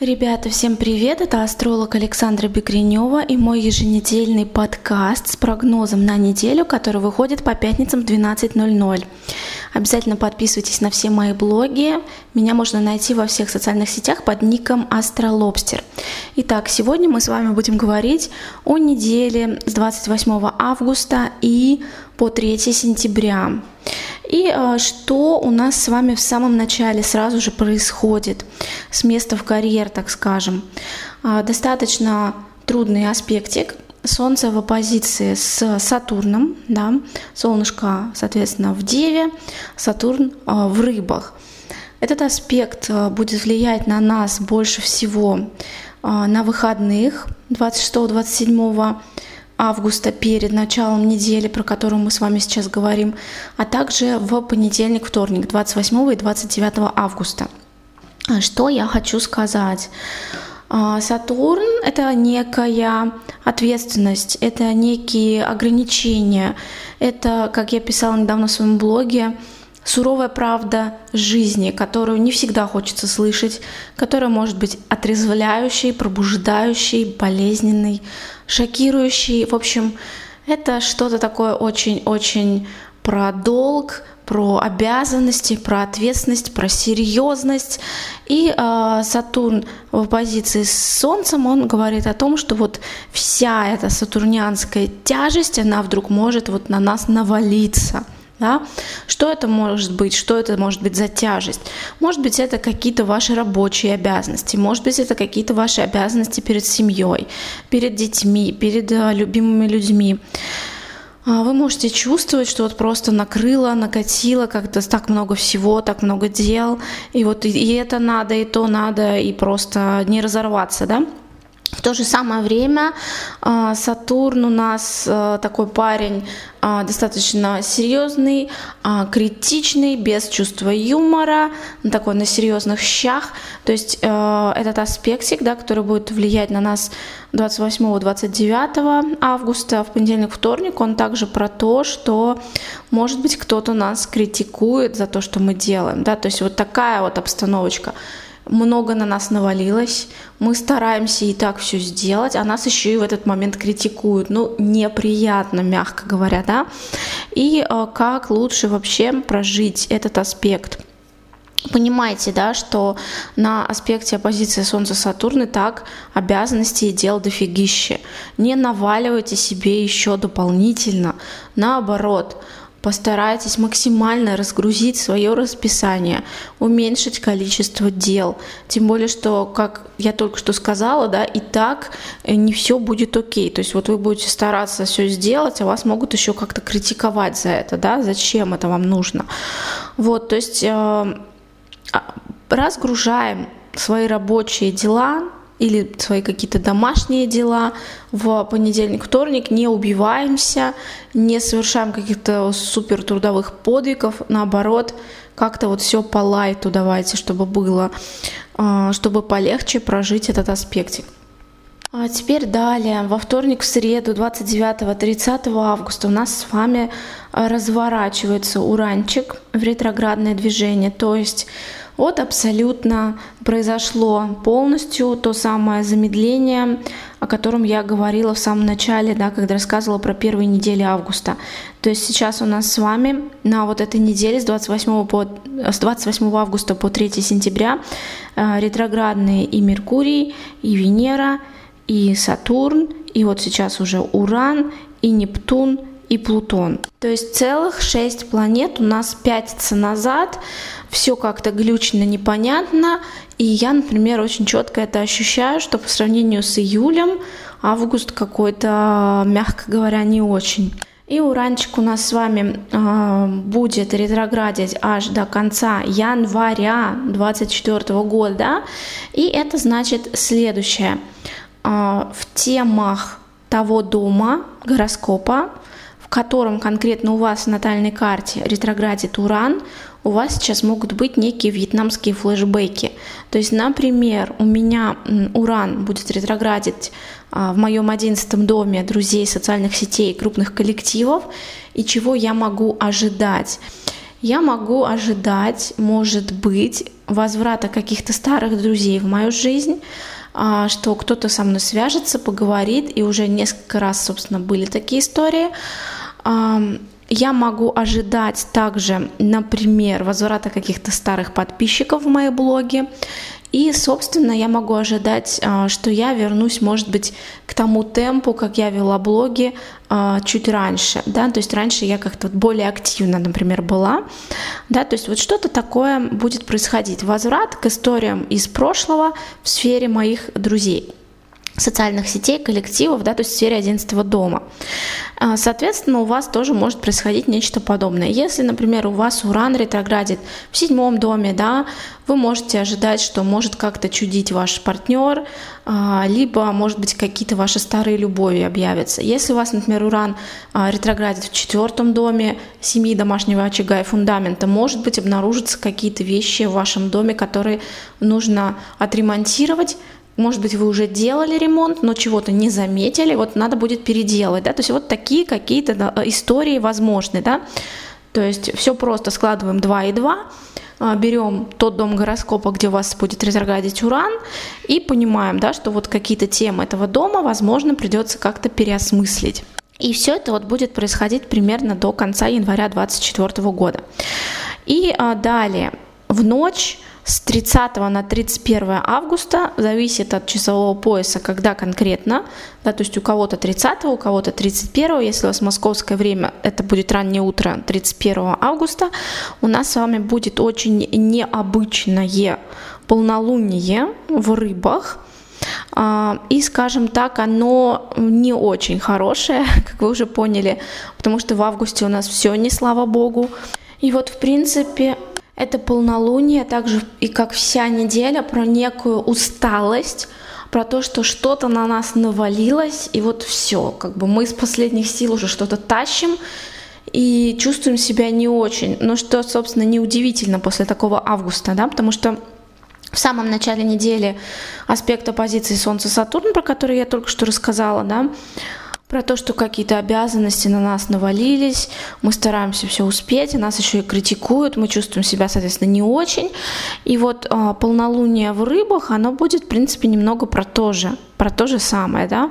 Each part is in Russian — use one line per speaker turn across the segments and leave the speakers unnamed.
Ребята, всем привет! Это астролог Александра Бекренева и мой еженедельный подкаст с прогнозом на неделю, который выходит по пятницам в 12.00. Обязательно подписывайтесь на все мои блоги. Меня можно найти во всех социальных сетях под ником Астролобстер. Итак, сегодня мы с вами будем говорить о неделе с 28 августа и по 3 сентября. И э, что у нас с вами в самом начале сразу же происходит с места в карьер, так скажем. Э, достаточно трудный аспектик. Солнце в оппозиции с Сатурном, да, солнышко, соответственно, в Деве, Сатурн э, в Рыбах. Этот аспект будет влиять на нас больше всего на выходных 26-27 августа перед началом недели, про которую мы с вами сейчас говорим, а также в понедельник, вторник, 28 и 29 августа. Что я хочу сказать? А, Сатурн — это некая ответственность, это некие ограничения, это, как я писала недавно в своем блоге, суровая правда жизни, которую не всегда хочется слышать, которая может быть отрезвляющей, пробуждающей, болезненной, шокирующей. В общем, это что-то такое очень-очень про долг, про обязанности, про ответственность, про серьезность. И э, Сатурн в позиции с Солнцем, он говорит о том, что вот вся эта сатурнианская тяжесть, она вдруг может вот на нас навалиться. Да? Что это может быть? Что это может быть за тяжесть? Может быть, это какие-то ваши рабочие обязанности, может быть, это какие-то ваши обязанности перед семьей, перед детьми, перед э, любимыми людьми. А вы можете чувствовать, что вот просто накрыло, накатило как-то так много всего, так много дел, и вот и это надо, и то надо, и просто не разорваться, да? В то же самое время а, Сатурн у нас а, такой парень а, достаточно серьезный, критичный, без чувства юмора, такой на серьезных щах. То есть этот аспектик, да, который будет влиять на нас 28-29 августа, в понедельник, вторник, он также про то, что, может быть, кто-то нас критикует за то, что мы делаем. Да? То есть вот такая вот обстановочка много на нас навалилось, мы стараемся и так все сделать, а нас еще и в этот момент критикуют. Ну, неприятно, мягко говоря, да. И э, как лучше вообще прожить этот аспект? Понимаете, да, что на аспекте оппозиции Солнца-Сатурн и так обязанности и дел дофигище. Не наваливайте себе еще дополнительно. Наоборот, Постарайтесь максимально разгрузить свое расписание, уменьшить количество дел. Тем более, что, как я только что сказала, да, и так э, не все будет окей. То есть вот вы будете стараться все сделать, а вас могут еще как-то критиковать за это, да, зачем это вам нужно. Вот, то есть э, а, разгружаем свои рабочие дела или свои какие-то домашние дела в понедельник, вторник, не убиваемся, не совершаем каких-то супер трудовых подвигов, наоборот, как-то вот все по лайту давайте, чтобы было, а, чтобы полегче прожить этот аспектик. А теперь далее, во вторник, в среду, 29-30 августа у нас с вами разворачивается уранчик в ретроградное движение, то есть вот абсолютно произошло полностью то самое замедление, о котором я говорила в самом начале, да, когда рассказывала про первые недели августа. То есть сейчас у нас с вами на вот этой неделе с 28, по, с 28 августа по 3 сентября э, ретроградные и Меркурий, и Венера, и Сатурн, и вот сейчас уже Уран, и Нептун, и Плутон. То есть целых шесть планет у нас пятится назад, все как-то глючно, непонятно, и я, например, очень четко это ощущаю, что по сравнению с июлем август какой-то, мягко говоря, не очень. И уранчик у нас с вами э, будет ретроградить аж до конца января 2024 года. И это значит следующее. Э, в темах того дома гороскопа котором конкретно у вас в натальной карте ретроградит Уран, у вас сейчас могут быть некие вьетнамские флешбеки. То есть, например, у меня Уран будет ретроградить а, в моем одиннадцатом доме друзей, социальных сетей, крупных коллективов, и чего я могу ожидать? Я могу ожидать, может быть, возврата каких-то старых друзей в мою жизнь, а, что кто-то со мной свяжется, поговорит, и уже несколько раз, собственно, были такие истории. Я могу ожидать также, например, возврата каких-то старых подписчиков в мои блоги. И, собственно, я могу ожидать, а, что я вернусь, может быть, к тому темпу, как я вела блоги а, чуть раньше, да, то есть раньше я как-то более активно, например, была, да, то есть вот что-то такое будет происходить, возврат к историям из прошлого в сфере моих друзей социальных сетей, коллективов, да, то есть в сфере 11 дома. А, соответственно, у вас тоже может происходить нечто подобное. Если, например, у вас Уран ретроградит в седьмом доме, да, вы можете ожидать, что может как-то чудить ваш партнер, а, либо, может быть, какие-то ваши старые любови объявятся. Если у вас, например, Уран а, ретроградит в четвертом доме семьи, домашнего очага и фундамента, может быть, обнаружатся какие-то вещи в вашем доме, которые нужно отремонтировать, может быть, вы уже делали ремонт, но чего-то не заметили, вот надо будет переделать, да, то есть вот такие какие-то истории возможны, да, то есть все просто складываем 2 и 2, а, берем тот дом гороскопа, где у вас будет ретроградить Уран, и понимаем, да, что вот какие-то темы этого дома, возможно, придется как-то переосмыслить. И все это вот будет происходить примерно до конца января 2024 года. И а, далее, в ночь с 30 на 31 августа, зависит от часового пояса, когда конкретно, да, то есть у кого-то 30, у кого-то 31, если у вас московское время, это будет раннее утро 31 августа, у нас с вами будет очень необычное полнолуние в рыбах, а, и, скажем так, оно не очень хорошее, как вы уже поняли, потому что в августе у нас все не слава богу. И вот, в принципе, это полнолуние, также и как вся неделя, про некую усталость, про то, что что-то на нас навалилось, и вот все, как бы мы из последних сил уже что-то тащим, и чувствуем себя не очень. Но что, собственно, неудивительно после такого августа, да, потому что в самом начале недели аспект оппозиции Солнца-Сатурн, про который я только что рассказала, да, про то, что какие-то обязанности на нас навалились, мы стараемся все успеть, и нас еще и критикуют, мы чувствуем себя, соответственно, не очень. И вот э, полнолуние в рыбах, оно будет, в принципе, немного про то же, про то же самое, да.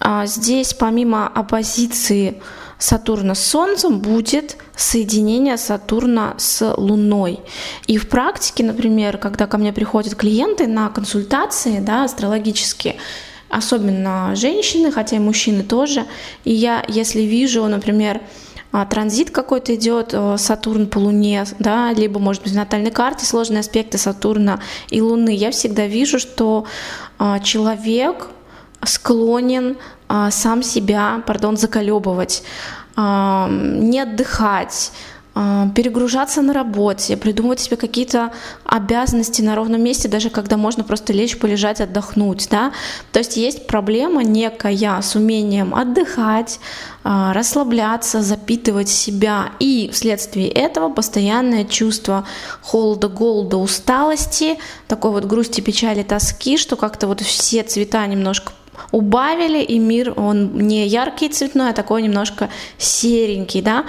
А здесь, помимо оппозиции Сатурна с Солнцем, будет соединение Сатурна с Луной. И в практике, например, когда ко мне приходят клиенты на консультации, да, астрологические, особенно женщины, хотя и мужчины тоже. И я, если вижу, например, а, транзит какой-то идет, э, Сатурн по Луне, да, либо, может быть, в натальной карте сложные аспекты Сатурна и Луны, я всегда вижу, что а, человек склонен а, сам себя, пардон, заколебывать, не отдыхать, а, перегружаться на работе, придумывать себе какие-то обязанности на ровном месте, даже когда можно просто лечь, полежать, отдохнуть, да. То есть есть проблема некая с умением отдыхать, а, расслабляться, запитывать себя, и вследствие этого постоянное чувство холода, голода, усталости, такой вот грусти, печали, тоски, что как-то вот все цвета немножко убавили, и мир, он не яркий цветной, а такой немножко серенький, да.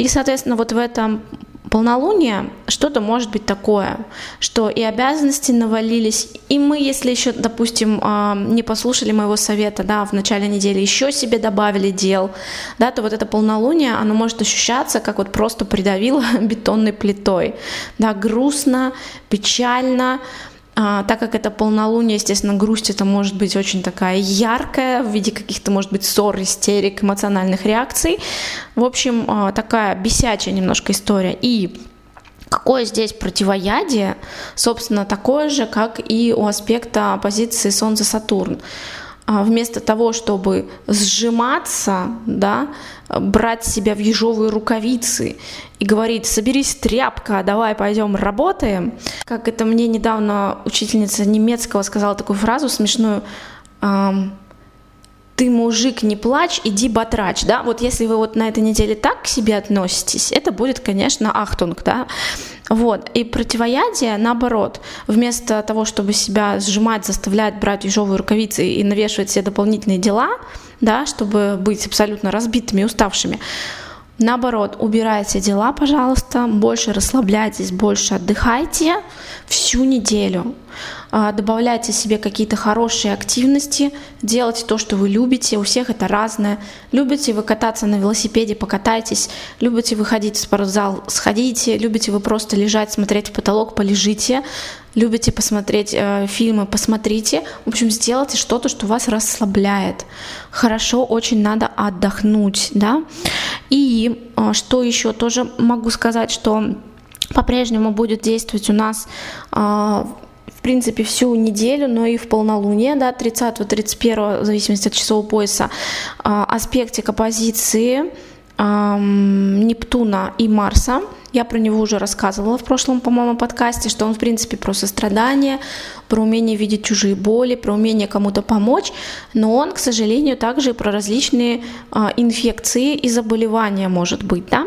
И, соответственно, вот в этом полнолуние что-то может быть такое, что и обязанности навалились, и мы, если еще, допустим, а, не послушали моего совета, да, в начале недели еще себе добавили дел, да, то вот это полнолуние, оно может ощущаться, как вот просто придавило бетонной плитой, да, грустно, печально, а, так как это полнолуние, естественно, грусть это может быть очень такая яркая, в виде каких-то, может быть, ссор, истерик, эмоциональных реакций. В общем, а, такая бесячая немножко история. И Какое здесь противоядие? Собственно, такое же, как и у аспекта позиции Солнце-Сатурн. А, вместо того, чтобы сжиматься, да, брать себя в ежовые рукавицы и говорить, соберись, тряпка, давай пойдем работаем. Как это мне недавно учительница немецкого сказала такую фразу смешную, ты мужик, не плачь, иди батрач, да, вот если вы вот на этой неделе так к себе относитесь, это будет, конечно, ахтунг, да, вот, и противоядие, наоборот, вместо того, чтобы себя сжимать, заставлять брать ежовые рукавицы и навешивать все дополнительные дела, да, чтобы быть абсолютно разбитыми, уставшими, Наоборот, убирайте дела, пожалуйста, больше расслабляйтесь, больше отдыхайте всю неделю. А, добавляйте себе какие-то хорошие активности, делайте то, что вы любите, у всех это разное. Любите вы кататься на велосипеде, покатайтесь, любите вы ходить в спортзал, сходите, любите вы просто лежать, смотреть в потолок, полежите, любите посмотреть э, фильмы, посмотрите. В общем, сделайте что-то, что вас расслабляет. Хорошо, очень надо отдохнуть, да. И э, что еще тоже могу сказать, что по-прежнему будет действовать у нас э, в принципе, всю неделю, но и в полнолуние, да, 30-31, в зависимости от часового пояса, э, аспектик оппозиции Нептуна и Марса. Я про него уже рассказывала в прошлом, по-моему, подкасте, что он, в принципе, про сострадание, про умение видеть чужие боли, про умение кому-то помочь, но он, к сожалению, также и про различные а, инфекции и заболевания может быть, да.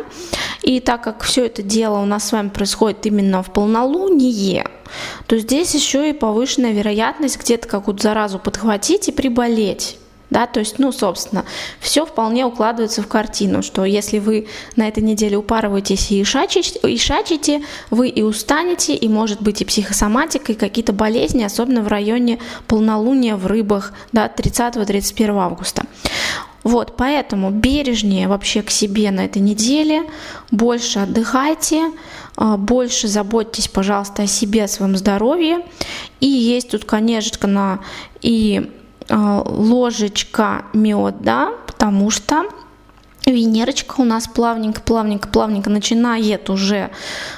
И так как все это дело у нас с вами происходит именно в полнолуние, то здесь еще и повышенная вероятность где-то какую-то заразу подхватить и приболеть да, то есть, ну, собственно, все вполне укладывается в картину, что если вы на этой неделе упарываетесь и шачите, и шачите вы и устанете, и может быть и психосоматика, и какие-то болезни, особенно в районе полнолуния в рыбах, да, 30-31 августа. Вот, поэтому бережнее вообще к себе на этой неделе, больше отдыхайте, а, больше заботьтесь, пожалуйста, о себе, о своем здоровье. И есть тут, конечно, и а, ложечка меда, потому что Венерочка у нас плавненько, плавненько, плавненько начинает уже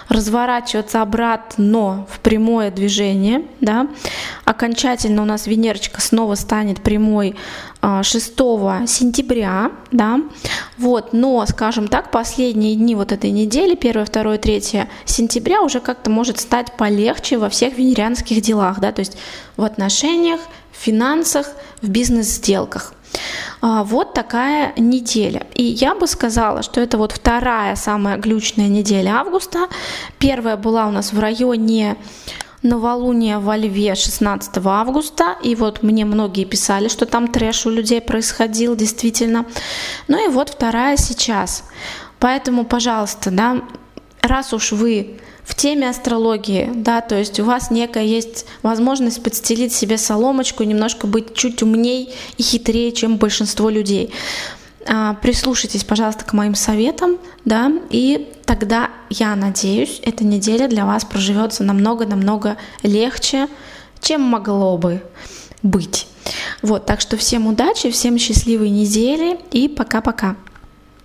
разворачиваться обратно в прямое движение, да. Окончательно у нас Венерочка снова станет прямой 6 а, сентября, да. Вот, но, скажем так, последние дни вот этой недели, 1, 2, 3 сентября уже как-то может стать полегче во всех венерианских делах, да, то есть в отношениях, в финансах, в бизнес-сделках. А, вот такая неделя. И я бы сказала, что это вот вторая самая глючная неделя августа. Первая была у нас в районе новолуния во Льве 16 августа, и вот мне многие писали, что там трэш у людей происходил, действительно. Ну и вот вторая сейчас. Поэтому, пожалуйста, да, раз уж вы в теме астрологии, да, то есть у вас некая есть возможность подстелить себе соломочку, немножко быть чуть умней и хитрее, чем большинство людей. А, прислушайтесь, пожалуйста, к моим советам, да, и тогда, я надеюсь, эта неделя для вас проживется намного-намного легче, чем могло бы быть. Вот, так что всем удачи, всем счастливой недели и пока-пока.